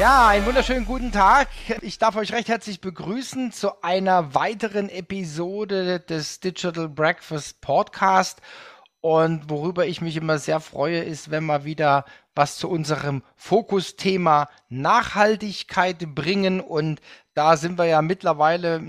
Ja, einen wunderschönen guten Tag. Ich darf euch recht herzlich begrüßen zu einer weiteren Episode des Digital Breakfast Podcast. Und worüber ich mich immer sehr freue, ist, wenn wir wieder was zu unserem Fokusthema Nachhaltigkeit bringen. Und da sind wir ja mittlerweile,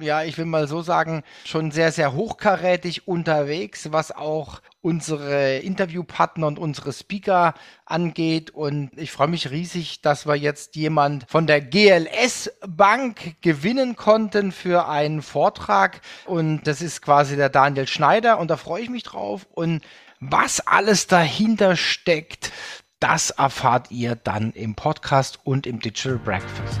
ja, ich will mal so sagen, schon sehr, sehr hochkarätig unterwegs, was auch unsere Interviewpartner und unsere Speaker angeht. Und ich freue mich riesig, dass wir jetzt jemand von der GLS Bank gewinnen konnten für einen Vortrag. Und das ist quasi der Daniel Schneider. Und da freue ich mich drauf. Und was alles dahinter steckt, das erfahrt ihr dann im Podcast und im Digital Breakfast.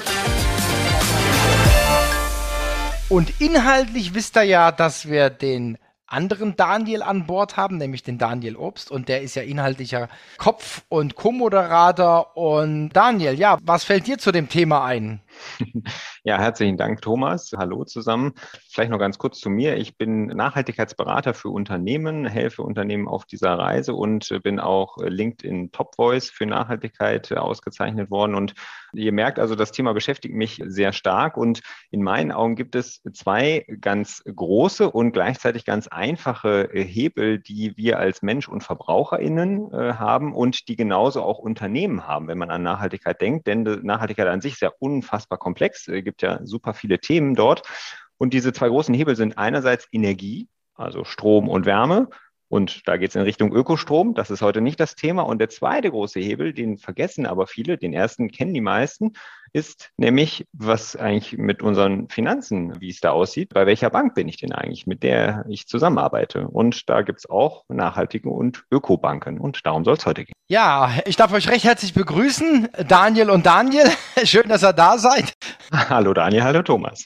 Und inhaltlich wisst ihr ja, dass wir den anderen Daniel an Bord haben, nämlich den Daniel Obst. Und der ist ja inhaltlicher Kopf- und Co-Moderator. Und Daniel, ja, was fällt dir zu dem Thema ein? Ja, herzlichen Dank, Thomas. Hallo zusammen. Vielleicht noch ganz kurz zu mir. Ich bin Nachhaltigkeitsberater für Unternehmen, helfe Unternehmen auf dieser Reise und bin auch LinkedIn Top Voice für Nachhaltigkeit ausgezeichnet worden. Und ihr merkt also, das Thema beschäftigt mich sehr stark. Und in meinen Augen gibt es zwei ganz große und gleichzeitig ganz einfache Hebel, die wir als Mensch und VerbraucherInnen äh, haben und die genauso auch Unternehmen haben, wenn man an Nachhaltigkeit denkt. Denn Nachhaltigkeit an sich ist ja unfassbar komplex. Es gibt ja super viele Themen dort. Und diese zwei großen Hebel sind einerseits Energie, also Strom und Wärme. Und da geht es in Richtung Ökostrom. Das ist heute nicht das Thema. Und der zweite große Hebel, den vergessen aber viele, den ersten kennen die meisten, ist nämlich, was eigentlich mit unseren Finanzen, wie es da aussieht, bei welcher Bank bin ich denn eigentlich, mit der ich zusammenarbeite. Und da gibt es auch nachhaltige und Ökobanken. Und darum soll es heute gehen. Ja, ich darf euch recht herzlich begrüßen, Daniel und Daniel. Schön, dass ihr da seid. Hallo Daniel, hallo Thomas.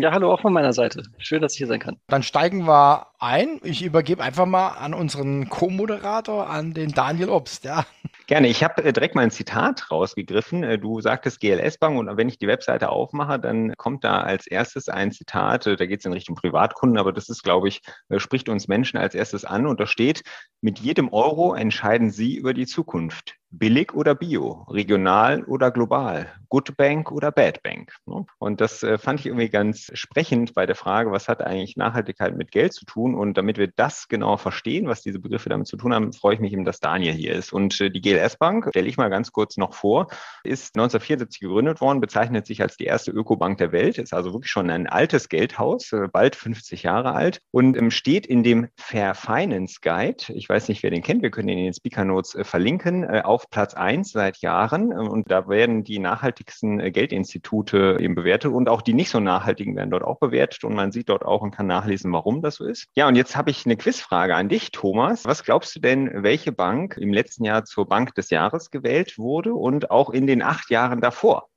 Ja, hallo auch von meiner Seite. Schön, dass ich hier sein kann. Dann steigen wir ein. Ich übergebe einfach mal an unseren Co-Moderator, an den Daniel Obst. Ja. Gerne. Ich habe äh, direkt mal ein Zitat rausgegriffen. Äh, du sagtest GLS Bank und wenn ich die Webseite aufmache, dann kommt da als erstes ein Zitat. Äh, da geht es in Richtung Privatkunden, aber das ist, glaube ich, spricht uns Menschen als erstes an und da steht, mit jedem Euro entscheiden Sie über die Zukunft. Billig oder Bio, regional oder global, Good Bank oder Bad Bank. Ne? Und das äh, fand ich irgendwie ganz sprechend bei der Frage, was hat eigentlich Nachhaltigkeit mit Geld zu tun? Und damit wir das genau verstehen, was diese Begriffe damit zu tun haben, freue ich mich eben, dass Daniel hier ist. Und äh, die GLS Bank, stelle ich mal ganz kurz noch vor, ist 1974 gegründet worden, bezeichnet sich als die erste Ökobank der Welt, ist also wirklich schon ein altes Geldhaus, äh, bald 50 Jahre alt und ähm, steht in dem Fair Finance Guide. Ich weiß nicht, wer den kennt, wir können ihn in den Speaker Notes verlinken, auf auf Platz eins seit Jahren und da werden die nachhaltigsten äh, Geldinstitute eben bewertet und auch die nicht so nachhaltigen werden dort auch bewertet und man sieht dort auch und kann nachlesen, warum das so ist. Ja, und jetzt habe ich eine Quizfrage an dich, Thomas. Was glaubst du denn, welche Bank im letzten Jahr zur Bank des Jahres gewählt wurde und auch in den acht Jahren davor?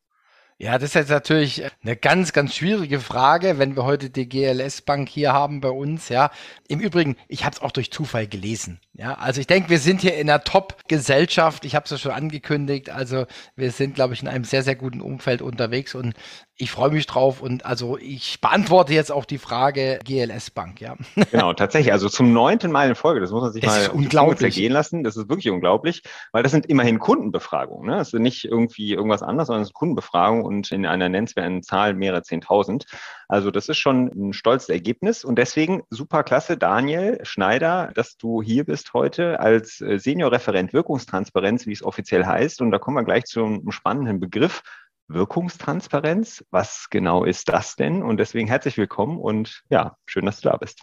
Ja, das ist jetzt natürlich eine ganz, ganz schwierige Frage, wenn wir heute die GLS Bank hier haben bei uns. Ja, im Übrigen, ich habe es auch durch Zufall gelesen. Ja, also ich denke, wir sind hier in einer Top-Gesellschaft. Ich habe es ja schon angekündigt. Also wir sind, glaube ich, in einem sehr, sehr guten Umfeld unterwegs und ich freue mich drauf und also ich beantworte jetzt auch die Frage GLS Bank, ja. Genau, tatsächlich. Also zum neunten Mal in Folge. Das muss man sich das mal unglaublich gehen lassen. Das ist wirklich unglaublich, weil das sind immerhin Kundenbefragungen. Ne? Das sind nicht irgendwie irgendwas anderes, sondern es sind Kundenbefragungen und in einer nennenswerten Zahl mehrere Zehntausend. Also das ist schon ein stolzes Ergebnis und deswegen super klasse, Daniel Schneider, dass du hier bist heute als äh, Seniorreferent Wirkungstransparenz, wie es offiziell heißt. Und da kommen wir gleich zum spannenden Begriff Wirkungstransparenz. Was genau ist das denn? Und deswegen herzlich willkommen und ja, schön, dass du da bist.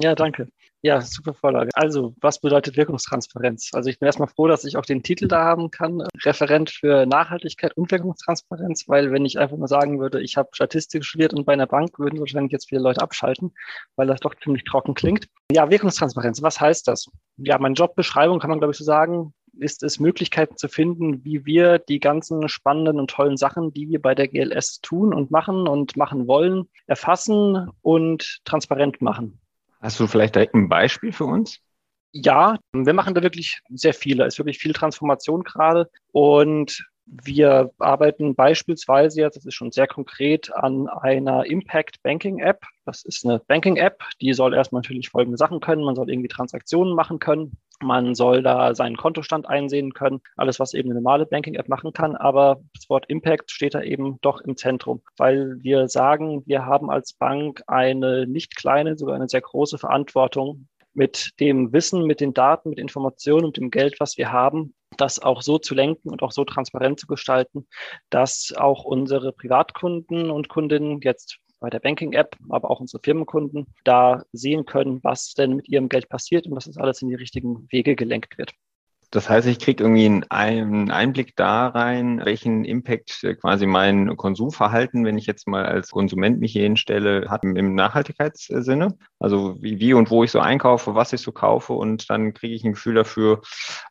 Ja, danke. Ja, super Vorlage. Also, was bedeutet Wirkungstransparenz? Also, ich bin erstmal froh, dass ich auch den Titel da haben kann, Referent für Nachhaltigkeit und Wirkungstransparenz, weil wenn ich einfach mal sagen würde, ich habe Statistik studiert und bei einer Bank, würden wahrscheinlich jetzt viele Leute abschalten, weil das doch ziemlich trocken klingt. Ja, Wirkungstransparenz, was heißt das? Ja, meine Jobbeschreibung kann man, glaube ich, so sagen, ist es, Möglichkeiten zu finden, wie wir die ganzen spannenden und tollen Sachen, die wir bei der GLS tun und machen und machen wollen, erfassen und transparent machen. Hast du vielleicht direkt ein Beispiel für uns? Ja, wir machen da wirklich sehr viel. Da ist wirklich viel Transformation gerade. Und wir arbeiten beispielsweise jetzt, das ist schon sehr konkret, an einer Impact Banking App. Das ist eine Banking App, die soll erstmal natürlich folgende Sachen können. Man soll irgendwie Transaktionen machen können. Man soll da seinen Kontostand einsehen können. Alles, was eben eine normale Banking App machen kann. Aber das Wort Impact steht da eben doch im Zentrum, weil wir sagen, wir haben als Bank eine nicht kleine, sogar eine sehr große Verantwortung mit dem Wissen, mit den Daten, mit Informationen und dem Geld, was wir haben, das auch so zu lenken und auch so transparent zu gestalten, dass auch unsere Privatkunden und Kundinnen jetzt bei der Banking-App, aber auch unsere Firmenkunden da sehen können, was denn mit ihrem Geld passiert und dass das alles in die richtigen Wege gelenkt wird. Das heißt, ich kriege irgendwie einen Einblick da rein, welchen Impact quasi mein Konsumverhalten, wenn ich jetzt mal als Konsument mich hier hinstelle, hat im Nachhaltigkeitssinne. Also wie, wie und wo ich so einkaufe, was ich so kaufe und dann kriege ich ein Gefühl dafür,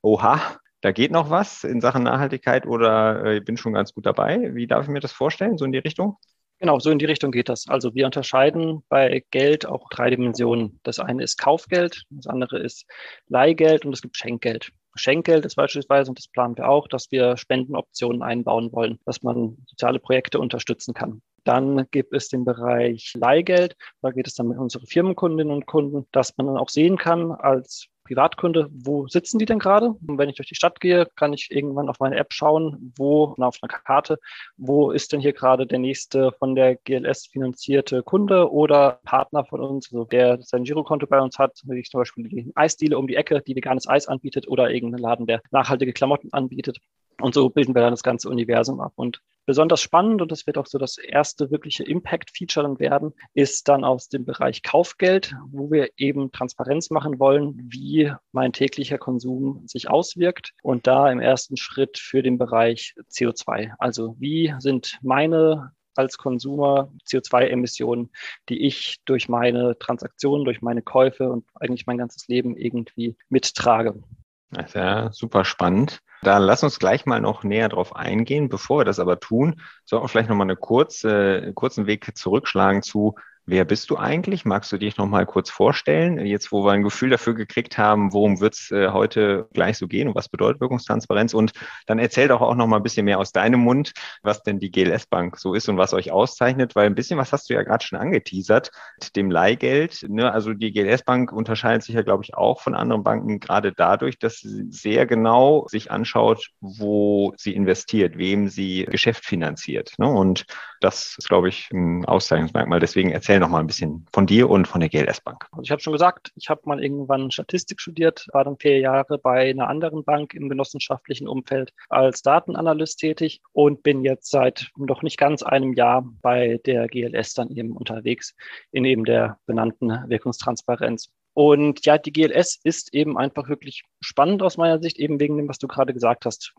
oha, da geht noch was in Sachen Nachhaltigkeit oder äh, ich bin schon ganz gut dabei. Wie darf ich mir das vorstellen, so in die Richtung? Genau, so in die Richtung geht das. Also wir unterscheiden bei Geld auch drei Dimensionen. Das eine ist Kaufgeld, das andere ist Leihgeld und es gibt Schenkgeld. Schenkgeld ist beispielsweise, und das planen wir auch, dass wir Spendenoptionen einbauen wollen, dass man soziale Projekte unterstützen kann. Dann gibt es den Bereich Leihgeld. Da geht es dann mit unseren Firmenkundinnen und Kunden, dass man dann auch sehen kann als Privatkunde, wo sitzen die denn gerade? Und wenn ich durch die Stadt gehe, kann ich irgendwann auf meine App schauen, wo, na, auf einer Karte, wo ist denn hier gerade der nächste von der GLS finanzierte Kunde oder Partner von uns, also der sein Girokonto bei uns hat, wie zum Beispiel die Eisdiele um die Ecke, die veganes Eis anbietet oder irgendein Laden, der nachhaltige Klamotten anbietet. Und so bilden wir dann das ganze Universum ab. Und besonders spannend, und das wird auch so das erste wirkliche Impact-Feature dann werden, ist dann aus dem Bereich Kaufgeld, wo wir eben Transparenz machen wollen, wie mein täglicher Konsum sich auswirkt. Und da im ersten Schritt für den Bereich CO2. Also wie sind meine als Konsumer CO2-Emissionen, die ich durch meine Transaktionen, durch meine Käufe und eigentlich mein ganzes Leben irgendwie mittrage. Das ist ja super spannend. Da lass uns gleich mal noch näher drauf eingehen. Bevor wir das aber tun, sollten wir vielleicht nochmal eine kurze, kurzen Weg zurückschlagen zu, Wer bist du eigentlich? Magst du dich noch mal kurz vorstellen? Jetzt, wo wir ein Gefühl dafür gekriegt haben, worum wird es äh, heute gleich so gehen und was bedeutet Wirkungstransparenz? Und dann erzähl doch auch noch mal ein bisschen mehr aus deinem Mund, was denn die GLS Bank so ist und was euch auszeichnet, weil ein bisschen was hast du ja gerade schon angeteasert mit dem Leihgeld. Ne? Also die GLS Bank unterscheidet sich ja, glaube ich, auch von anderen Banken gerade dadurch, dass sie sehr genau sich anschaut, wo sie investiert, wem sie Geschäft finanziert. Ne? Und das ist, glaube ich, ein Auszeichnungsmerkmal. Deswegen erzähl noch mal ein bisschen von dir und von der GLS Bank. Also ich habe schon gesagt, ich habe mal irgendwann Statistik studiert, war dann vier Jahre bei einer anderen Bank im genossenschaftlichen Umfeld als Datenanalyst tätig und bin jetzt seit noch nicht ganz einem Jahr bei der GLS dann eben unterwegs in eben der benannten Wirkungstransparenz. Und ja, die GLS ist eben einfach wirklich spannend aus meiner Sicht, eben wegen dem, was du gerade gesagt hast.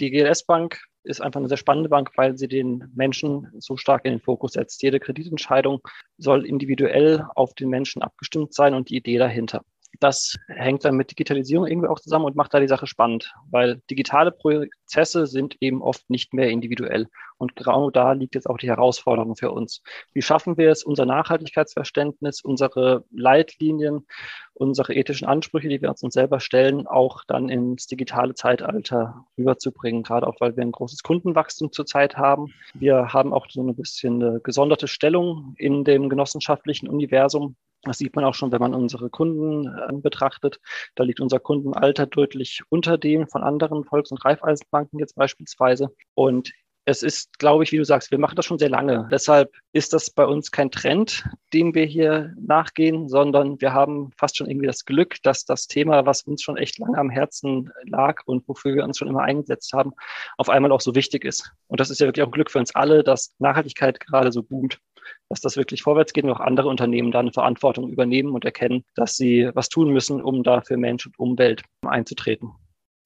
Die GLS Bank ist einfach eine sehr spannende Bank, weil sie den Menschen so stark in den Fokus setzt. Jede Kreditentscheidung soll individuell auf den Menschen abgestimmt sein und die Idee dahinter. Das hängt dann mit Digitalisierung irgendwie auch zusammen und macht da die Sache spannend, weil digitale Prozesse sind eben oft nicht mehr individuell. Und genau da liegt jetzt auch die Herausforderung für uns. Wie schaffen wir es, unser Nachhaltigkeitsverständnis, unsere Leitlinien, unsere ethischen Ansprüche, die wir uns selber stellen, auch dann ins digitale Zeitalter rüberzubringen, gerade auch weil wir ein großes Kundenwachstum zurzeit haben. Wir haben auch so ein bisschen eine gesonderte Stellung in dem genossenschaftlichen Universum. Das sieht man auch schon, wenn man unsere Kunden äh, betrachtet. Da liegt unser Kundenalter deutlich unter dem von anderen Volks- und Raiffeisenbanken jetzt beispielsweise. Und es ist, glaube ich, wie du sagst, wir machen das schon sehr lange. Deshalb ist das bei uns kein Trend, dem wir hier nachgehen, sondern wir haben fast schon irgendwie das Glück, dass das Thema, was uns schon echt lange am Herzen lag und wofür wir uns schon immer eingesetzt haben, auf einmal auch so wichtig ist. Und das ist ja wirklich auch ein Glück für uns alle, dass Nachhaltigkeit gerade so boomt dass das wirklich vorwärts geht und auch andere Unternehmen da eine Verantwortung übernehmen und erkennen, dass sie was tun müssen, um da für Mensch und Umwelt einzutreten.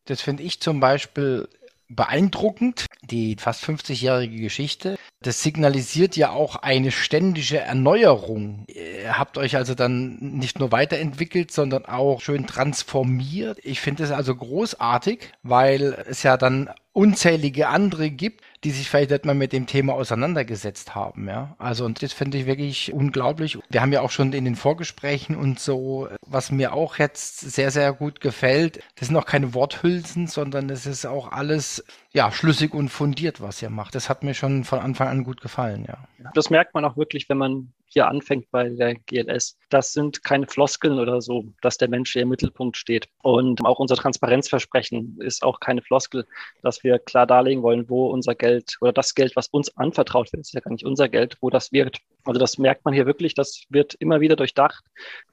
Das finde ich zum Beispiel beeindruckend. Die fast 50-jährige Geschichte. Das signalisiert ja auch eine ständige Erneuerung. Ihr habt euch also dann nicht nur weiterentwickelt, sondern auch schön transformiert. Ich finde es also großartig, weil es ja dann unzählige andere gibt, die sich vielleicht nicht mal mit dem Thema auseinandergesetzt haben, ja. Also, und das finde ich wirklich unglaublich. Wir haben ja auch schon in den Vorgesprächen und so, was mir auch jetzt sehr, sehr gut gefällt, das sind auch keine Worthülsen, sondern es ist auch alles, ja, schlüssig und fundiert, was ihr macht. Das hat mir schon von Anfang an gut gefallen, ja. Das merkt man auch wirklich, wenn man hier anfängt bei der GLS. Das sind keine Floskeln oder so, dass der Mensch hier im Mittelpunkt steht. Und auch unser Transparenzversprechen ist auch keine Floskel, dass wir klar darlegen wollen, wo unser Geld oder das Geld, was uns anvertraut wird, ist ja gar nicht unser Geld, wo das wird. Also das merkt man hier wirklich, das wird immer wieder durchdacht.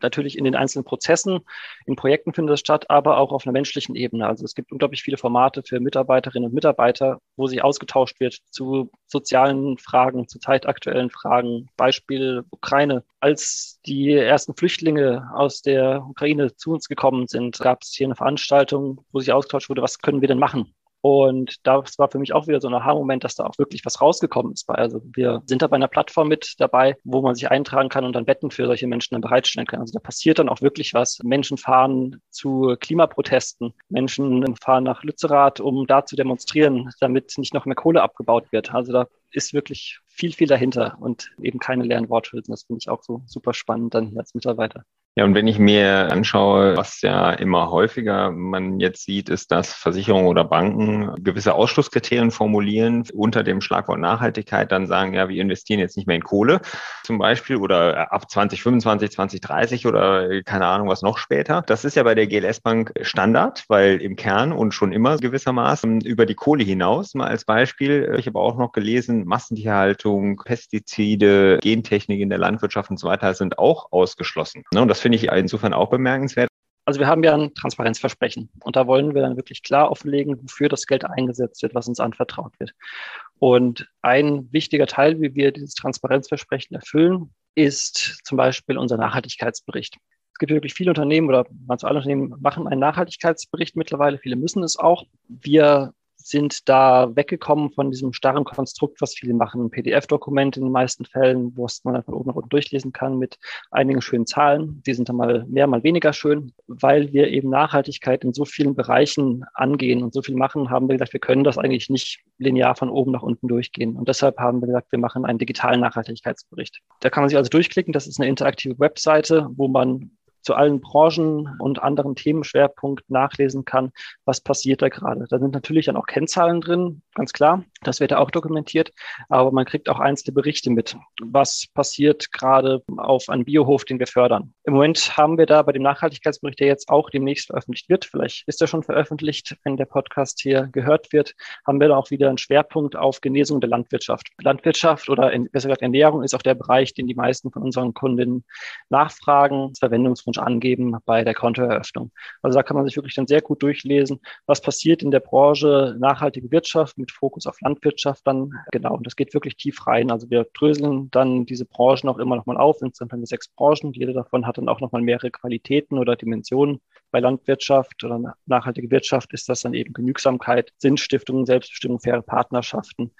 Natürlich in den einzelnen Prozessen, in Projekten findet das statt, aber auch auf einer menschlichen Ebene. Also es gibt unglaublich viele Formate für Mitarbeiterinnen und Mitarbeiter, wo sich ausgetauscht wird zu sozialen Fragen, zu zeitaktuellen Fragen. Beispiel Ukraine. Als die ersten Flüchtlinge aus der Ukraine zu uns gekommen sind, gab es hier eine Veranstaltung, wo sich ausgetauscht wurde, was können wir denn machen? Und das war für mich auch wieder so ein Aha-Moment, dass da auch wirklich was rausgekommen ist. Also wir sind da bei einer Plattform mit dabei, wo man sich eintragen kann und dann Betten für solche Menschen dann bereitstellen kann. Also da passiert dann auch wirklich was. Menschen fahren zu Klimaprotesten. Menschen fahren nach Lützerath, um da zu demonstrieren, damit nicht noch mehr Kohle abgebaut wird. Also da ist wirklich viel, viel dahinter und eben keine leeren Worthülsen. Das finde ich auch so super spannend dann hier als Mitarbeiter. Ja, und wenn ich mir anschaue, was ja immer häufiger man jetzt sieht, ist, dass Versicherungen oder Banken gewisse Ausschlusskriterien formulieren unter dem Schlagwort Nachhaltigkeit, dann sagen, ja, wir investieren jetzt nicht mehr in Kohle zum Beispiel oder ab 2025, 2030 oder keine Ahnung, was noch später. Das ist ja bei der GLS Bank Standard, weil im Kern und schon immer gewissermaßen über die Kohle hinaus, mal als Beispiel, ich habe auch noch gelesen, Massentierhaltung, Pestizide, Gentechnik in der Landwirtschaft und so weiter sind auch ausgeschlossen. Ne, und das finde ich insofern auch bemerkenswert. Also wir haben ja ein Transparenzversprechen und da wollen wir dann wirklich klar offenlegen, wofür das Geld eingesetzt wird, was uns anvertraut wird. Und ein wichtiger Teil, wie wir dieses Transparenzversprechen erfüllen, ist zum Beispiel unser Nachhaltigkeitsbericht. Es gibt wirklich viele Unternehmen oder manche alle Unternehmen machen einen Nachhaltigkeitsbericht mittlerweile. Viele müssen es auch. Wir sind da weggekommen von diesem starren Konstrukt, was viele machen, ein PDF-Dokument in den meisten Fällen, wo man dann von oben nach unten durchlesen kann mit einigen schönen Zahlen. Die sind dann mal mehr, mal weniger schön. Weil wir eben Nachhaltigkeit in so vielen Bereichen angehen und so viel machen, haben wir gesagt, wir können das eigentlich nicht linear von oben nach unten durchgehen. Und deshalb haben wir gesagt, wir machen einen digitalen Nachhaltigkeitsbericht. Da kann man sich also durchklicken. Das ist eine interaktive Webseite, wo man zu allen Branchen und anderen Themenschwerpunkten nachlesen kann, was passiert da gerade. Da sind natürlich dann auch Kennzahlen drin, ganz klar. Das wird da auch dokumentiert. Aber man kriegt auch einzelne Berichte mit. Was passiert gerade auf einem Biohof, den wir fördern? Im Moment haben wir da bei dem Nachhaltigkeitsbericht, der jetzt auch demnächst veröffentlicht wird, vielleicht ist er schon veröffentlicht, wenn der Podcast hier gehört wird, haben wir da auch wieder einen Schwerpunkt auf Genesung der Landwirtschaft. Landwirtschaft oder besser gesagt Ernährung ist auch der Bereich, den die meisten von unseren Kundinnen nachfragen. Verwendungswunsch Wunsch angeben bei der Kontoeröffnung. Also da kann man sich wirklich dann sehr gut durchlesen, was passiert in der Branche nachhaltige Wirtschaft mit Fokus auf Landwirtschaft dann. Genau, und das geht wirklich tief rein. Also wir dröseln dann diese Branchen auch immer nochmal auf. Insgesamt haben wir sechs Branchen. Jede davon hat dann auch nochmal mehrere Qualitäten oder Dimensionen. Bei Landwirtschaft oder nachhaltige Wirtschaft ist das dann eben Genügsamkeit, Sinnstiftung, Selbstbestimmung, faire Partnerschaften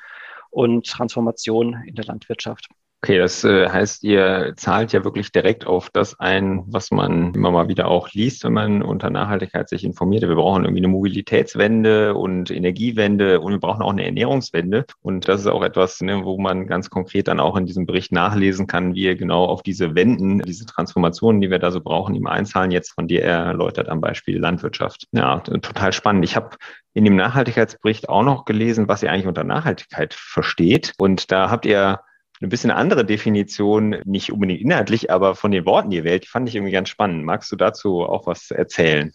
und Transformation in der Landwirtschaft. Okay, das äh, heißt, ihr zahlt ja wirklich direkt auf das ein, was man immer mal wieder auch liest, wenn man unter Nachhaltigkeit sich informiert. Wir brauchen irgendwie eine Mobilitätswende und Energiewende und wir brauchen auch eine Ernährungswende. Und das ist auch etwas, ne, wo man ganz konkret dann auch in diesem Bericht nachlesen kann, wie ihr genau auf diese Wenden, diese Transformationen, die wir da so brauchen, ihm einzahlen. Jetzt von dir erläutert am Beispiel Landwirtschaft. Ja, total spannend. Ich habe in dem Nachhaltigkeitsbericht auch noch gelesen, was ihr eigentlich unter Nachhaltigkeit versteht. Und da habt ihr eine bisschen andere Definition, nicht unbedingt inhaltlich, aber von den Worten, die wählt, die fand ich irgendwie ganz spannend. Magst du dazu auch was erzählen?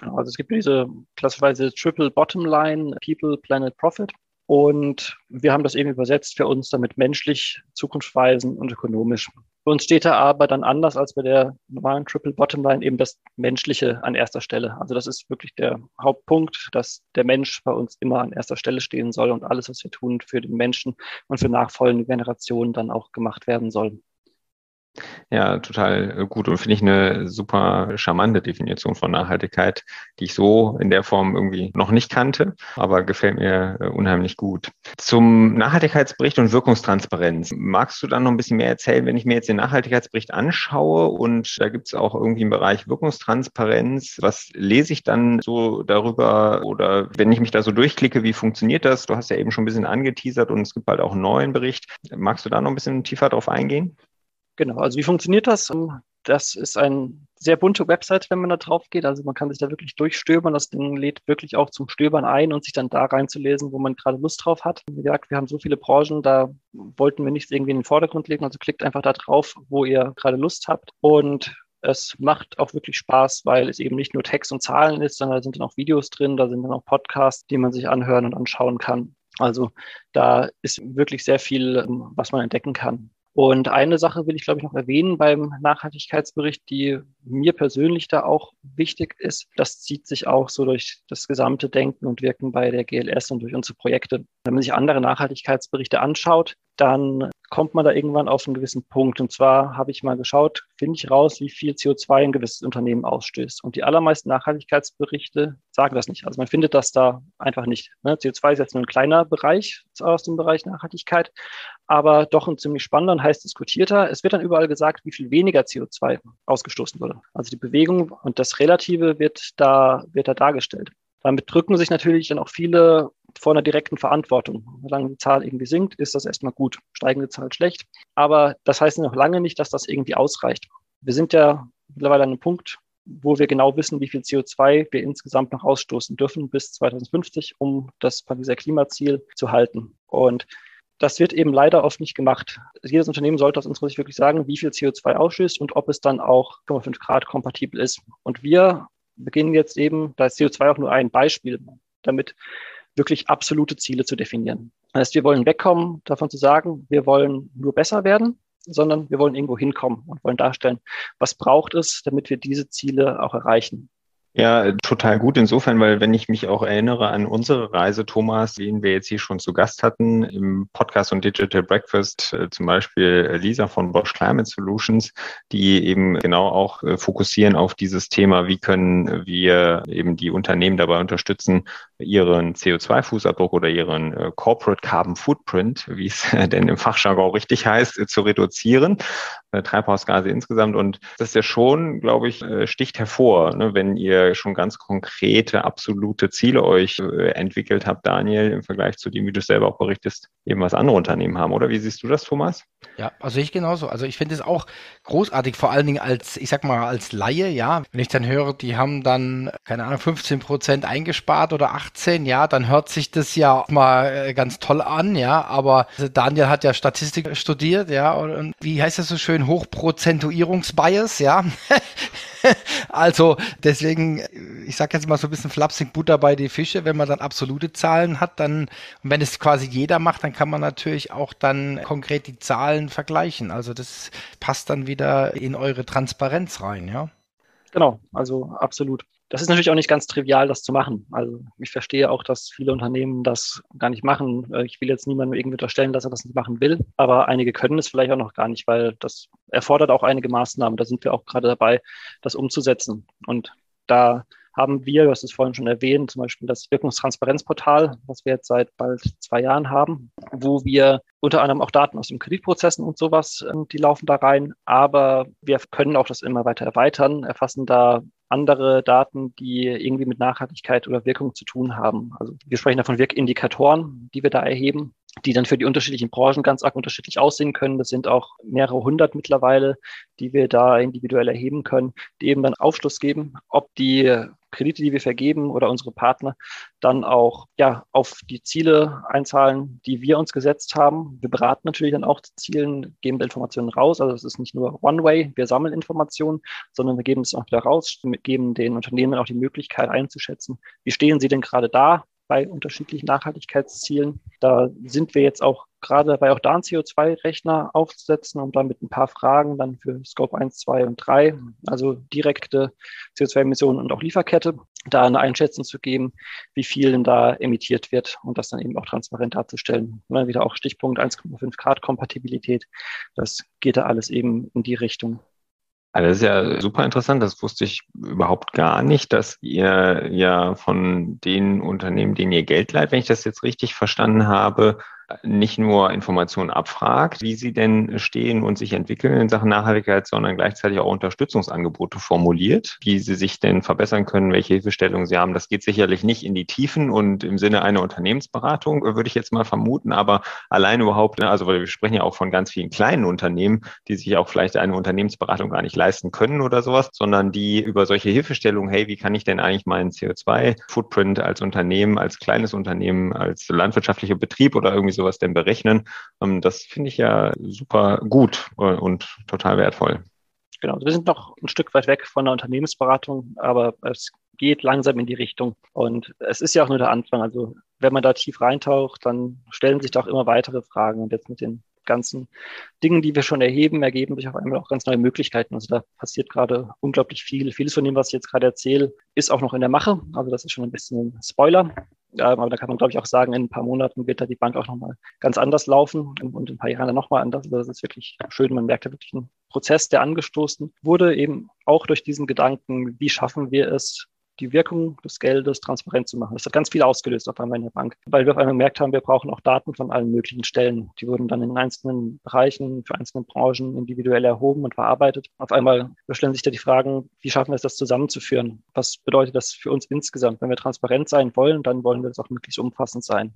Also es gibt diese klassischerweise Triple Bottom Line, People, Planet, Profit. Und wir haben das eben übersetzt für uns damit menschlich, zukunftsweisend und ökonomisch. Für uns steht da aber dann anders als bei der normalen Triple Bottom Line eben das Menschliche an erster Stelle. Also das ist wirklich der Hauptpunkt, dass der Mensch bei uns immer an erster Stelle stehen soll und alles, was wir tun, für den Menschen und für nachfolgende Generationen dann auch gemacht werden soll. Ja, total äh, gut und finde ich eine super charmante Definition von Nachhaltigkeit, die ich so in der Form irgendwie noch nicht kannte, aber gefällt mir äh, unheimlich gut. Zum Nachhaltigkeitsbericht und Wirkungstransparenz. Magst du da noch ein bisschen mehr erzählen, wenn ich mir jetzt den Nachhaltigkeitsbericht anschaue und da gibt es auch irgendwie einen Bereich Wirkungstransparenz. Was lese ich dann so darüber oder wenn ich mich da so durchklicke, wie funktioniert das? Du hast ja eben schon ein bisschen angeteasert und es gibt halt auch einen neuen Bericht. Magst du da noch ein bisschen tiefer drauf eingehen? Genau, also wie funktioniert das? Ähm, das ist eine sehr bunte Website, wenn man da drauf geht. Also man kann sich da wirklich durchstöbern. Das Ding lädt wirklich auch zum Stöbern ein und sich dann da reinzulesen, wo man gerade Lust drauf hat. Wie gesagt, wir haben so viele Branchen, da wollten wir nichts irgendwie in den Vordergrund legen. Also klickt einfach da drauf, wo ihr gerade Lust habt. Und es macht auch wirklich Spaß, weil es eben nicht nur Text und Zahlen ist, sondern da sind dann auch Videos drin, da sind dann auch Podcasts, die man sich anhören und anschauen kann. Also da ist wirklich sehr viel, ähm, was man entdecken kann. Und eine Sache will ich, glaube ich, noch erwähnen beim Nachhaltigkeitsbericht, die mir persönlich da auch wichtig ist. Das zieht sich auch so durch das gesamte Denken und Wirken bei der GLS und durch unsere Projekte. Wenn man sich andere Nachhaltigkeitsberichte anschaut, dann kommt man da irgendwann auf einen gewissen Punkt. Und zwar habe ich mal geschaut, finde ich raus, wie viel CO2 ein gewisses Unternehmen ausstößt. Und die allermeisten Nachhaltigkeitsberichte sagen das nicht. Also man findet das da einfach nicht. Ne? CO2 ist jetzt nur ein kleiner Bereich aus dem Bereich Nachhaltigkeit, aber doch ein ziemlich spannender und heiß diskutierter. Es wird dann überall gesagt, wie viel weniger CO2 ausgestoßen wurde. Also die Bewegung und das Relative wird da, wird da dargestellt. Damit drücken sich natürlich dann auch viele vor einer direkten Verantwortung. Solange die Zahl irgendwie sinkt, ist das erstmal gut. Steigende Zahl schlecht. Aber das heißt noch lange nicht, dass das irgendwie ausreicht. Wir sind ja mittlerweile an einem Punkt, wo wir genau wissen, wie viel CO2 wir insgesamt noch ausstoßen dürfen bis 2050, um das Pariser Klimaziel zu halten. Und das wird eben leider oft nicht gemacht. Jedes Unternehmen sollte aus unserer Sicht wirklich sagen, wie viel CO2 ausstößt und ob es dann auch 5 Grad kompatibel ist. Und wir beginnen jetzt eben, da ist CO2 auch nur ein Beispiel, damit wirklich absolute Ziele zu definieren. Das heißt, wir wollen wegkommen davon zu sagen, wir wollen nur besser werden, sondern wir wollen irgendwo hinkommen und wollen darstellen, was braucht es, damit wir diese Ziele auch erreichen. Ja, total gut insofern, weil wenn ich mich auch erinnere an unsere Reise, Thomas, den wir jetzt hier schon zu Gast hatten im Podcast und Digital Breakfast, äh, zum Beispiel Lisa von Bosch Climate Solutions, die eben genau auch äh, fokussieren auf dieses Thema, wie können wir eben die Unternehmen dabei unterstützen, ihren CO2-Fußabdruck oder ihren äh, Corporate Carbon Footprint, wie es denn im Fachjargon richtig heißt, zu reduzieren. Treibhausgase insgesamt. Und das ist ja schon, glaube ich, sticht hervor, ne, wenn ihr schon ganz konkrete, absolute Ziele euch äh, entwickelt habt, Daniel, im Vergleich zu dem, wie du selber auch berichtest, eben was andere Unternehmen haben, oder? Wie siehst du das, Thomas? Ja, also ich genauso. Also ich finde es auch großartig, vor allen Dingen als, ich sag mal, als Laie, ja. Wenn ich dann höre, die haben dann, keine Ahnung, 15 Prozent eingespart oder 18, ja, dann hört sich das ja mal äh, ganz toll an, ja. Aber Daniel hat ja Statistik studiert, ja. Und wie heißt das so schön? Hochprozentuierungsbias, ja. also deswegen, ich sage jetzt mal so ein bisschen flapsig Butter bei die Fische. Wenn man dann absolute Zahlen hat, dann, und wenn es quasi jeder macht, dann kann man natürlich auch dann konkret die Zahlen vergleichen. Also das passt dann wieder in eure Transparenz rein, ja. Genau, also absolut. Das ist natürlich auch nicht ganz trivial, das zu machen. Also ich verstehe auch, dass viele Unternehmen das gar nicht machen. Äh, ich will jetzt niemandem irgendwie unterstellen, dass er das nicht machen will, aber einige können es vielleicht auch noch gar nicht, weil das erfordert auch einige Maßnahmen. Da sind wir auch gerade dabei, das umzusetzen. Und da haben wir, du hast es vorhin schon erwähnt, zum Beispiel das Wirkungstransparenzportal, was wir jetzt seit bald zwei Jahren haben, wo wir unter anderem auch Daten aus den Kreditprozessen und sowas, ähm, die laufen da rein. Aber wir können auch das immer weiter erweitern, erfassen da andere Daten, die irgendwie mit Nachhaltigkeit oder Wirkung zu tun haben. Also wir sprechen da von Wirkindikatoren, die wir da erheben, die dann für die unterschiedlichen Branchen ganz arg unterschiedlich aussehen können. Das sind auch mehrere hundert mittlerweile, die wir da individuell erheben können, die eben dann Aufschluss geben, ob die Kredite, die wir vergeben oder unsere Partner dann auch ja, auf die Ziele einzahlen, die wir uns gesetzt haben. Wir beraten natürlich dann auch zu Zielen, geben Informationen raus. Also es ist nicht nur One-Way, wir sammeln Informationen, sondern wir geben es auch wieder raus, geben den Unternehmen auch die Möglichkeit einzuschätzen, wie stehen sie denn gerade da, bei unterschiedlichen Nachhaltigkeitszielen. Da sind wir jetzt auch gerade dabei, auch da einen CO2-Rechner aufzusetzen und dann mit ein paar Fragen dann für Scope 1, 2 und 3, also direkte CO2-Emissionen und auch Lieferkette, da eine Einschätzung zu geben, wie viel denn da emittiert wird und das dann eben auch transparent darzustellen. Und dann wieder auch Stichpunkt 1,5 Grad Kompatibilität. Das geht da alles eben in die Richtung. Also das ist ja super interessant. Das wusste ich überhaupt gar nicht, dass ihr ja von den Unternehmen, denen ihr Geld leiht, wenn ich das jetzt richtig verstanden habe, nicht nur Informationen abfragt, wie sie denn stehen und sich entwickeln in Sachen Nachhaltigkeit, sondern gleichzeitig auch Unterstützungsangebote formuliert, wie sie sich denn verbessern können, welche Hilfestellungen sie haben. Das geht sicherlich nicht in die Tiefen und im Sinne einer Unternehmensberatung, würde ich jetzt mal vermuten, aber allein überhaupt, ne, also wir sprechen ja auch von ganz vielen kleinen Unternehmen, die sich auch vielleicht eine Unternehmensberatung gar nicht leisten können oder sowas, sondern die über solche Hilfestellungen, hey, wie kann ich denn eigentlich meinen CO2-Footprint als Unternehmen, als kleines Unternehmen, als landwirtschaftlicher Betrieb oder irgendwie so sowas denn berechnen. Ähm, das finde ich ja super gut äh, und total wertvoll. Genau, wir sind noch ein Stück weit weg von der Unternehmensberatung, aber es geht langsam in die Richtung. Und es ist ja auch nur der Anfang. Also wenn man da tief reintaucht, dann stellen sich doch immer weitere Fragen. Und jetzt mit den ganzen Dingen, die wir schon erheben, ergeben sich auf einmal auch ganz neue Möglichkeiten. Also da passiert gerade unglaublich viel. Vieles von dem, was ich jetzt gerade erzähle, ist auch noch in der Mache. Also das ist schon ein bisschen ein Spoiler. Aber da kann man, glaube ich, auch sagen, in ein paar Monaten wird da die Bank auch nochmal ganz anders laufen und in ein paar Jahren dann nochmal anders. Also das ist wirklich schön. Man merkt da wirklich einen Prozess, der angestoßen wurde, eben auch durch diesen Gedanken, wie schaffen wir es, die Wirkung des Geldes transparent zu machen. Das hat ganz viel ausgelöst auf einmal in der Bank, weil wir auf einmal gemerkt haben, wir brauchen auch Daten von allen möglichen Stellen. Die wurden dann in einzelnen Bereichen, für einzelne Branchen individuell erhoben und verarbeitet. Auf einmal stellen sich da die Fragen, wie schaffen wir es, das zusammenzuführen? Was bedeutet das für uns insgesamt? Wenn wir transparent sein wollen, dann wollen wir das auch möglichst umfassend sein.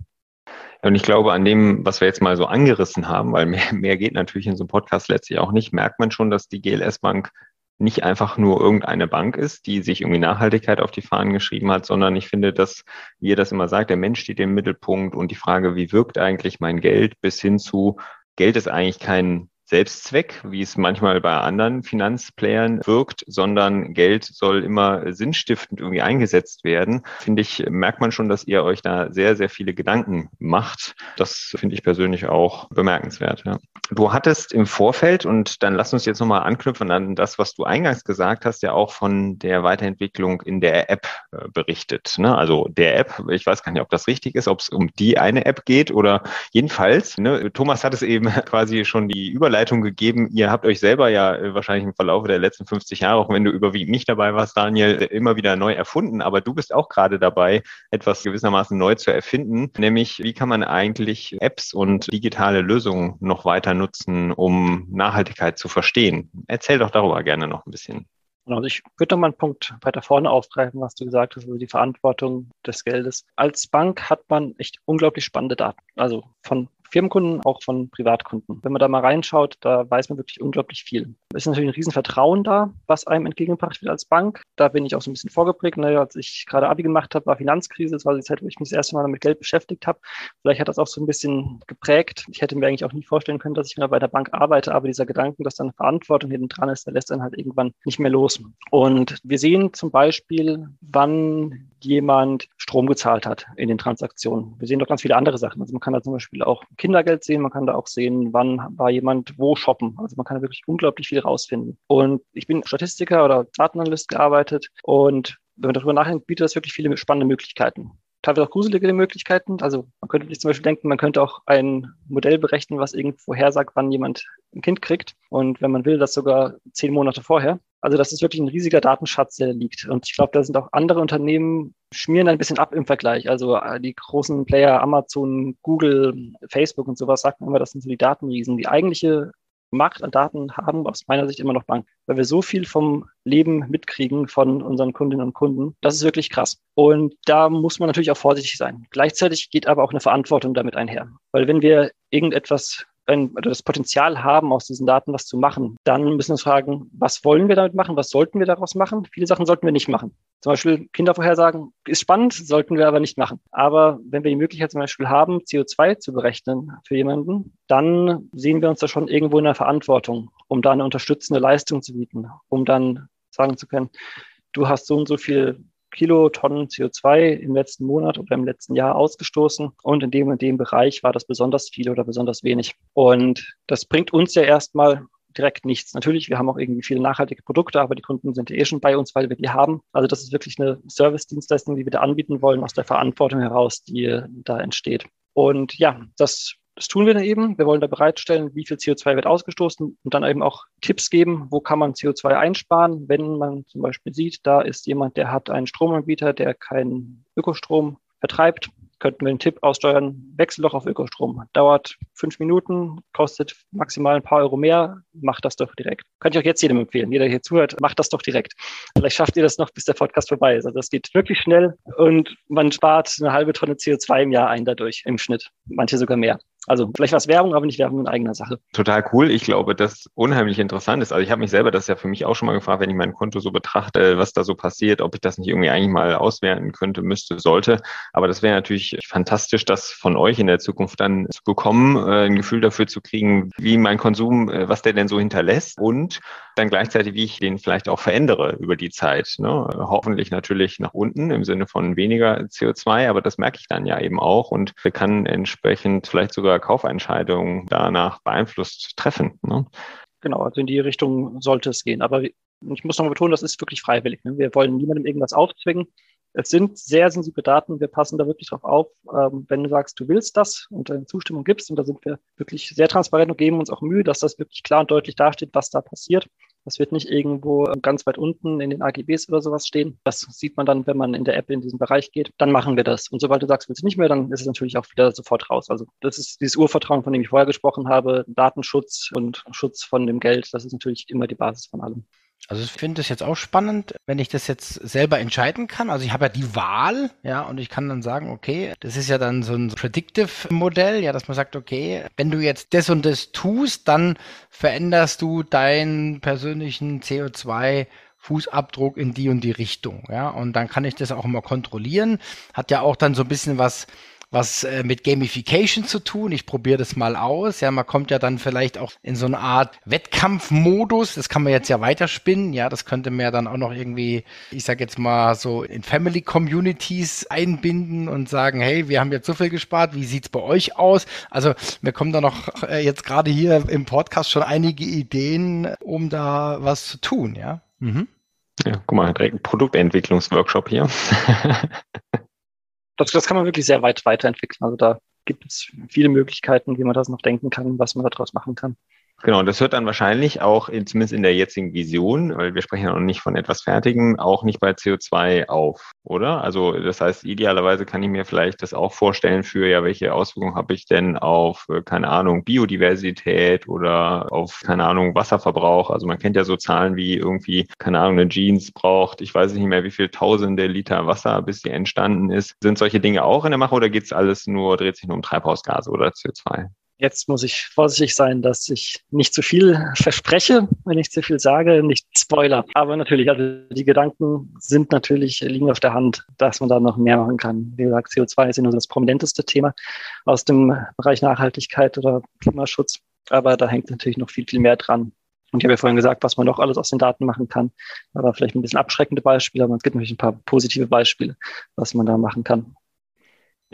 Und ich glaube, an dem, was wir jetzt mal so angerissen haben, weil mehr, mehr geht natürlich in so einem Podcast letztlich auch nicht, merkt man schon, dass die GLS Bank nicht einfach nur irgendeine Bank ist, die sich irgendwie Nachhaltigkeit auf die Fahnen geschrieben hat, sondern ich finde, dass, wie ihr das immer sagt, der Mensch steht im Mittelpunkt und die Frage, wie wirkt eigentlich mein Geld bis hin zu, Geld ist eigentlich kein Selbstzweck, wie es manchmal bei anderen Finanzplayern wirkt, sondern Geld soll immer sinnstiftend irgendwie eingesetzt werden. Finde ich, merkt man schon, dass ihr euch da sehr, sehr viele Gedanken macht. Das finde ich persönlich auch bemerkenswert. Ja. Du hattest im Vorfeld, und dann lass uns jetzt nochmal anknüpfen an das, was du eingangs gesagt hast, ja auch von der Weiterentwicklung in der App äh, berichtet. Ne? Also der App, ich weiß gar nicht, ob das richtig ist, ob es um die eine App geht oder jedenfalls, ne? Thomas hat es eben quasi schon die Überleitung Überleitung gegeben. Ihr habt euch selber ja äh, wahrscheinlich im Verlauf der letzten 50 Jahre, auch wenn du überwiegend nicht dabei warst, Daniel, äh, immer wieder neu erfunden. Aber du bist auch gerade dabei, etwas gewissermaßen neu zu erfinden. Nämlich, wie kann man eigentlich Apps und digitale Lösungen noch weiter nutzen, um Nachhaltigkeit zu verstehen? Erzähl doch darüber gerne noch ein bisschen. Also ich würde noch mal einen Punkt weiter vorne aufgreifen, was du gesagt hast, also die Verantwortung des Geldes. Als Bank hat man echt unglaublich spannende Daten. Also von Firmenkunden, auch von Privatkunden. Wenn man da mal reinschaut, da weiß man wirklich unglaublich viel. Es ist natürlich ein Riesenvertrauen da, was einem entgegengebracht wird als Bank. Da bin ich auch so ein bisschen vorgeprägt. Naja, als ich gerade Abi gemacht habe, war Finanzkrise. Das war die Zeit, wo ich mich das erste Mal mit Geld beschäftigt habe. Vielleicht hat das auch so ein bisschen geprägt. Ich hätte mir eigentlich auch nie vorstellen können, dass ich mal bei der Bank arbeite, aber dieser Gedanke, dass dann Verantwortung hinten dran ist, der lässt dann halt irgendwann nicht mehr los. Und wir sehen zum Beispiel, wann jemand Strom gezahlt hat in den Transaktionen. Wir sehen doch ganz viele andere Sachen. Also man kann da zum Beispiel auch Kindergeld sehen, man kann da auch sehen, wann war jemand wo shoppen. Also man kann da wirklich unglaublich viel rausfinden. Und ich bin Statistiker oder Datenanalyst gearbeitet und wenn man darüber nachdenkt, bietet das wirklich viele spannende Möglichkeiten teilweise auch gruselige Möglichkeiten. Also man könnte sich zum Beispiel denken, man könnte auch ein Modell berechnen, was irgendwo hersagt, wann jemand ein Kind kriegt. Und wenn man will, das sogar zehn Monate vorher. Also das ist wirklich ein riesiger Datenschatz, der da liegt. Und ich glaube, da sind auch andere Unternehmen, schmieren ein bisschen ab im Vergleich. Also äh, die großen Player, Amazon, Google, Facebook und sowas, sagt man immer, das sind so die Datenriesen. Die eigentliche Macht an Daten haben aus meiner Sicht immer noch Banken, weil wir so viel vom Leben mitkriegen von unseren Kundinnen und Kunden. Das ist wirklich krass. Und da muss man natürlich auch vorsichtig sein. Gleichzeitig geht aber auch eine Verantwortung damit einher. Weil wenn wir irgendetwas oder das Potenzial haben, aus diesen Daten was zu machen, dann müssen wir uns fragen, was wollen wir damit machen, was sollten wir daraus machen? Viele Sachen sollten wir nicht machen. Zum Beispiel Kindervorhersagen ist spannend, sollten wir aber nicht machen. Aber wenn wir die Möglichkeit zum Beispiel haben, CO2 zu berechnen für jemanden, dann sehen wir uns da schon irgendwo in der Verantwortung, um da eine unterstützende Leistung zu bieten, um dann sagen zu können, du hast so und so viel Kilotonnen CO2 im letzten Monat oder im letzten Jahr ausgestoßen und in dem und dem Bereich war das besonders viel oder besonders wenig. Und das bringt uns ja erstmal direkt nichts. Natürlich, wir haben auch irgendwie viele nachhaltige Produkte, aber die Kunden sind eh schon bei uns, weil wir die haben. Also das ist wirklich eine Service-Dienstleistung, die wir da anbieten wollen, aus der Verantwortung heraus, die da entsteht. Und ja, das das tun wir dann eben. Wir wollen da bereitstellen, wie viel CO2 wird ausgestoßen und dann eben auch Tipps geben, wo kann man CO2 einsparen, wenn man zum Beispiel sieht, da ist jemand, der hat einen Stromanbieter, der keinen Ökostrom vertreibt könnten wir einen Tipp aussteuern, wechsel doch auf Ökostrom. Dauert fünf Minuten, kostet maximal ein paar Euro mehr, macht das doch direkt. Könnte ich auch jetzt jedem empfehlen. Jeder, der hier zuhört, macht das doch direkt. Vielleicht schafft ihr das noch, bis der Podcast vorbei ist. Also das geht wirklich schnell und man spart eine halbe Tonne CO2 im Jahr ein dadurch im Schnitt. Manche sogar mehr. Also vielleicht war es Werbung, aber nicht Werbung in eigener Sache. Total cool. Ich glaube, das unheimlich interessant ist. Also ich habe mich selber das ja für mich auch schon mal gefragt, wenn ich mein Konto so betrachte, was da so passiert, ob ich das nicht irgendwie eigentlich mal auswerten könnte, müsste, sollte. Aber das wäre natürlich fantastisch, das von euch in der Zukunft dann zu bekommen, äh, ein Gefühl dafür zu kriegen, wie mein Konsum, äh, was der denn so hinterlässt und dann gleichzeitig, wie ich den vielleicht auch verändere über die Zeit. Ne? Hoffentlich natürlich nach unten im Sinne von weniger CO2, aber das merke ich dann ja eben auch und kann entsprechend vielleicht sogar Kaufentscheidungen danach beeinflusst treffen. Ne? Genau, also in die Richtung sollte es gehen. Aber ich muss nochmal betonen, das ist wirklich freiwillig. Ne? Wir wollen niemandem irgendwas aufzwingen. Es sind sehr sensible Daten. Wir passen da wirklich drauf auf. Ähm, wenn du sagst, du willst das und deine Zustimmung gibst, und da sind wir wirklich sehr transparent und geben uns auch Mühe, dass das wirklich klar und deutlich dasteht, was da passiert. Das wird nicht irgendwo ganz weit unten in den AGBs oder sowas stehen. Das sieht man dann, wenn man in der App in diesen Bereich geht. Dann machen wir das. Und sobald du sagst, willst du nicht mehr, dann ist es natürlich auch wieder sofort raus. Also das ist dieses Urvertrauen, von dem ich vorher gesprochen habe. Datenschutz und Schutz von dem Geld, das ist natürlich immer die Basis von allem. Also ich finde es jetzt auch spannend, wenn ich das jetzt selber entscheiden kann. Also ich habe ja die Wahl, ja, und ich kann dann sagen, okay, das ist ja dann so ein Predictive-Modell, ja, dass man sagt, okay, wenn du jetzt das und das tust, dann veränderst du deinen persönlichen CO2 Fußabdruck in die und die Richtung, ja, und dann kann ich das auch immer kontrollieren. Hat ja auch dann so ein bisschen was was äh, mit Gamification zu tun. Ich probiere das mal aus. Ja, man kommt ja dann vielleicht auch in so eine Art Wettkampfmodus. Das kann man jetzt ja weiterspinnen. Ja, das könnte man ja dann auch noch irgendwie, ich sag jetzt mal so in Family Communities einbinden und sagen, hey, wir haben jetzt so viel gespart. Wie sieht's bei euch aus? Also, mir kommen da noch äh, jetzt gerade hier im Podcast schon einige Ideen, um da was zu tun. Ja. Mhm. Ja, guck mal, direkt ein Produktentwicklungsworkshop hier. das, das kann man wirklich sehr weit weiterentwickeln. Also da gibt es viele Möglichkeiten, wie man das noch denken kann, was man daraus machen kann. Genau, das hört dann wahrscheinlich auch, in, zumindest in der jetzigen Vision, weil wir sprechen ja noch nicht von etwas Fertigem, auch nicht bei CO2 auf, oder? Also das heißt, idealerweise kann ich mir vielleicht das auch vorstellen für, ja, welche Auswirkungen habe ich denn auf, äh, keine Ahnung, Biodiversität oder auf, keine Ahnung, Wasserverbrauch. Also man kennt ja so Zahlen wie irgendwie, keine Ahnung, eine Jeans braucht, ich weiß nicht mehr, wie viel tausende Liter Wasser, bis sie entstanden ist. Sind solche Dinge auch in der Mache oder geht es alles nur, dreht sich nur um Treibhausgase oder CO2? Jetzt muss ich vorsichtig sein, dass ich nicht zu viel verspreche, wenn ich zu viel sage, nicht Spoiler. Aber natürlich, also die Gedanken sind natürlich, liegen auf der Hand, dass man da noch mehr machen kann. Wie gesagt, CO2 ist ja nur das prominenteste Thema aus dem Bereich Nachhaltigkeit oder Klimaschutz. Aber da hängt natürlich noch viel, viel mehr dran. Und ich habe ja vorhin gesagt, was man noch alles aus den Daten machen kann. War vielleicht ein bisschen abschreckende Beispiele, aber es gibt natürlich ein paar positive Beispiele, was man da machen kann.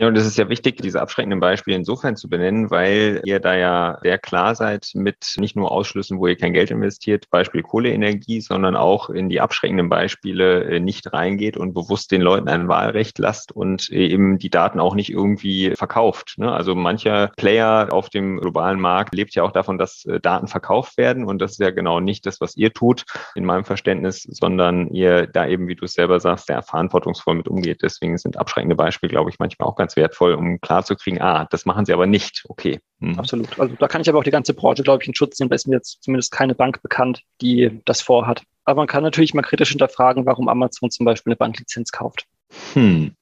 Ja, und es ist ja wichtig, diese abschreckenden Beispiele insofern zu benennen, weil ihr da ja sehr klar seid mit nicht nur Ausschlüssen, wo ihr kein Geld investiert, Beispiel Kohleenergie, sondern auch in die abschreckenden Beispiele äh, nicht reingeht und bewusst den Leuten ein Wahlrecht lasst und eben die Daten auch nicht irgendwie verkauft. Ne? Also mancher Player auf dem globalen Markt lebt ja auch davon, dass äh, Daten verkauft werden und das ist ja genau nicht das, was ihr tut, in meinem Verständnis, sondern ihr da eben, wie du es selber sagst, sehr verantwortungsvoll mit umgeht. Deswegen sind abschreckende Beispiele, glaube ich, manchmal auch ganz ganz wertvoll, um klarzukriegen, ah, das machen sie aber nicht. Okay. Mhm. Absolut. Also da kann ich aber auch die ganze Branche, glaube ich, in Schutz nehmen. Da ist mir jetzt zumindest keine Bank bekannt, die das vorhat. Aber man kann natürlich mal kritisch hinterfragen, warum Amazon zum Beispiel eine Banklizenz kauft. Hm.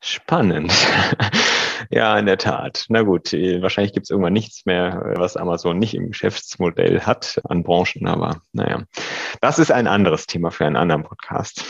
Spannend. ja, in der Tat. Na gut, äh, wahrscheinlich gibt es irgendwann nichts mehr, was Amazon nicht im Geschäftsmodell hat an Branchen, aber naja. Das ist ein anderes Thema für einen anderen Podcast.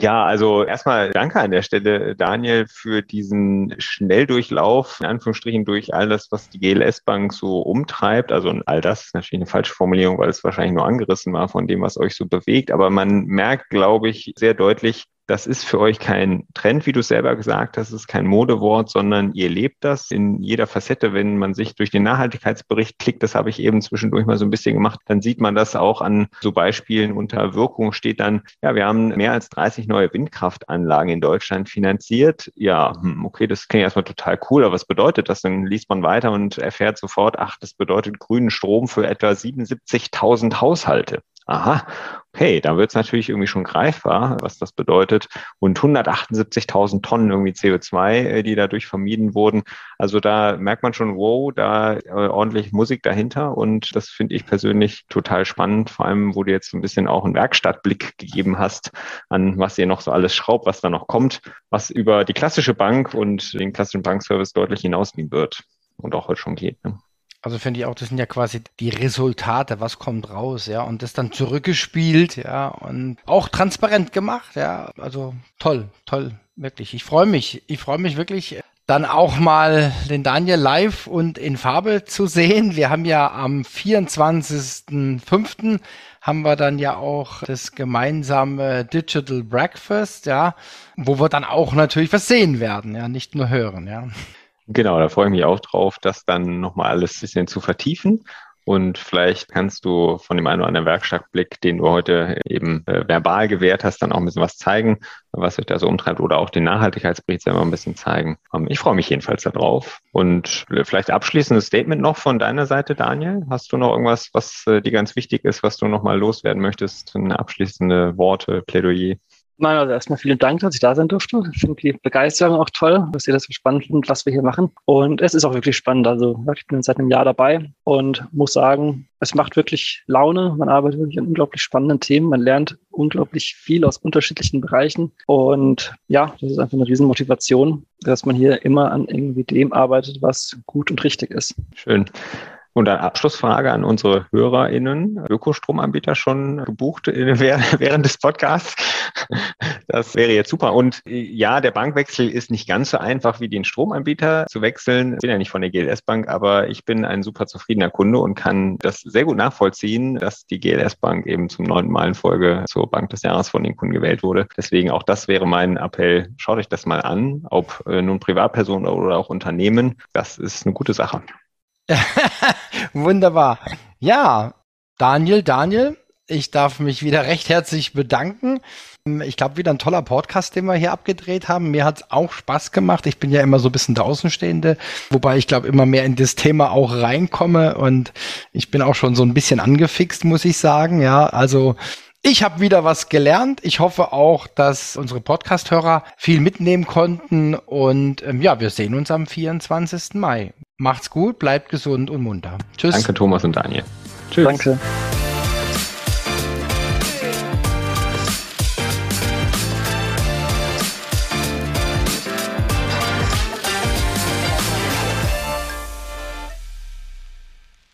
Ja, also erstmal danke an der Stelle, Daniel, für diesen Schnelldurchlauf, in Anführungsstrichen durch all das, was die GLS Bank so umtreibt. Also all das ist natürlich eine falsche Formulierung, weil es wahrscheinlich nur angerissen war von dem, was euch so bewegt. Aber man merkt, glaube ich, sehr deutlich, das ist für euch kein Trend, wie du selber gesagt hast, ist kein Modewort, sondern ihr lebt das in jeder Facette. Wenn man sich durch den Nachhaltigkeitsbericht klickt, das habe ich eben zwischendurch mal so ein bisschen gemacht, dann sieht man das auch an so Beispielen unter Wirkung steht dann, ja, wir haben mehr als 30 neue Windkraftanlagen in Deutschland finanziert. Ja, hm, okay, das klingt erstmal total cool, aber was bedeutet das? Dann liest man weiter und erfährt sofort, ach, das bedeutet grünen Strom für etwa 77.000 Haushalte aha, okay, da wird es natürlich irgendwie schon greifbar, was das bedeutet. Und 178.000 Tonnen irgendwie CO2, äh, die dadurch vermieden wurden. Also da merkt man schon, wow, da äh, ordentlich Musik dahinter. Und das finde ich persönlich total spannend, vor allem, wo du jetzt ein bisschen auch einen Werkstattblick gegeben hast, an was ihr noch so alles schraubt, was da noch kommt, was über die klassische Bank und den klassischen Bankservice deutlich hinausgehen wird und auch heute schon geht. Ne? Also finde ich auch, das sind ja quasi die Resultate, was kommt raus, ja, und das dann zurückgespielt, ja, und auch transparent gemacht, ja. Also toll, toll, wirklich. Ich freue mich, ich freue mich wirklich, dann auch mal den Daniel live und in Farbe zu sehen. Wir haben ja am 24.05. haben wir dann ja auch das gemeinsame Digital Breakfast, ja, wo wir dann auch natürlich was sehen werden, ja, nicht nur hören, ja. Genau, da freue ich mich auch drauf, das dann nochmal alles ein bisschen zu vertiefen. Und vielleicht kannst du von dem einen oder anderen Werkstattblick, den du heute eben äh, verbal gewährt hast, dann auch ein bisschen was zeigen, was euch da so umtreibt oder auch den Nachhaltigkeitsbericht selber ein bisschen zeigen. Ähm, ich freue mich jedenfalls darauf. Und vielleicht abschließendes Statement noch von deiner Seite, Daniel. Hast du noch irgendwas, was äh, dir ganz wichtig ist, was du nochmal loswerden möchtest? Eine abschließende Worte, Plädoyer? Nein, also erstmal vielen Dank, dass ich da sein durfte. Ich finde die Begeisterung auch toll, dass ihr das so spannend findet, was wir hier machen. Und es ist auch wirklich spannend. Also ich bin seit einem Jahr dabei und muss sagen, es macht wirklich Laune. Man arbeitet wirklich an unglaublich spannenden Themen. Man lernt unglaublich viel aus unterschiedlichen Bereichen. Und ja, das ist einfach eine Riesenmotivation, dass man hier immer an irgendwie dem arbeitet, was gut und richtig ist. Schön. Und eine Abschlussfrage an unsere HörerInnen. Ökostromanbieter schon gebucht während des Podcasts? Das wäre jetzt super. Und ja, der Bankwechsel ist nicht ganz so einfach wie den Stromanbieter zu wechseln. Ich bin ja nicht von der GLS Bank, aber ich bin ein super zufriedener Kunde und kann das sehr gut nachvollziehen, dass die GLS Bank eben zum neunten Mal in Folge zur Bank des Jahres von den Kunden gewählt wurde. Deswegen auch das wäre mein Appell. Schaut euch das mal an, ob äh, nun Privatpersonen oder auch Unternehmen. Das ist eine gute Sache. Wunderbar. Ja, Daniel, Daniel, ich darf mich wieder recht herzlich bedanken. Ich glaube, wieder ein toller Podcast, den wir hier abgedreht haben. Mir hat es auch Spaß gemacht. Ich bin ja immer so ein bisschen der Außenstehende, wobei ich glaube, immer mehr in das Thema auch reinkomme und ich bin auch schon so ein bisschen angefixt, muss ich sagen. Ja, also ich habe wieder was gelernt. Ich hoffe auch, dass unsere Podcast-Hörer viel mitnehmen konnten. Und ähm, ja, wir sehen uns am 24. Mai. Macht's gut, bleibt gesund und munter. Tschüss. Danke, Thomas und Daniel. Tschüss. Danke.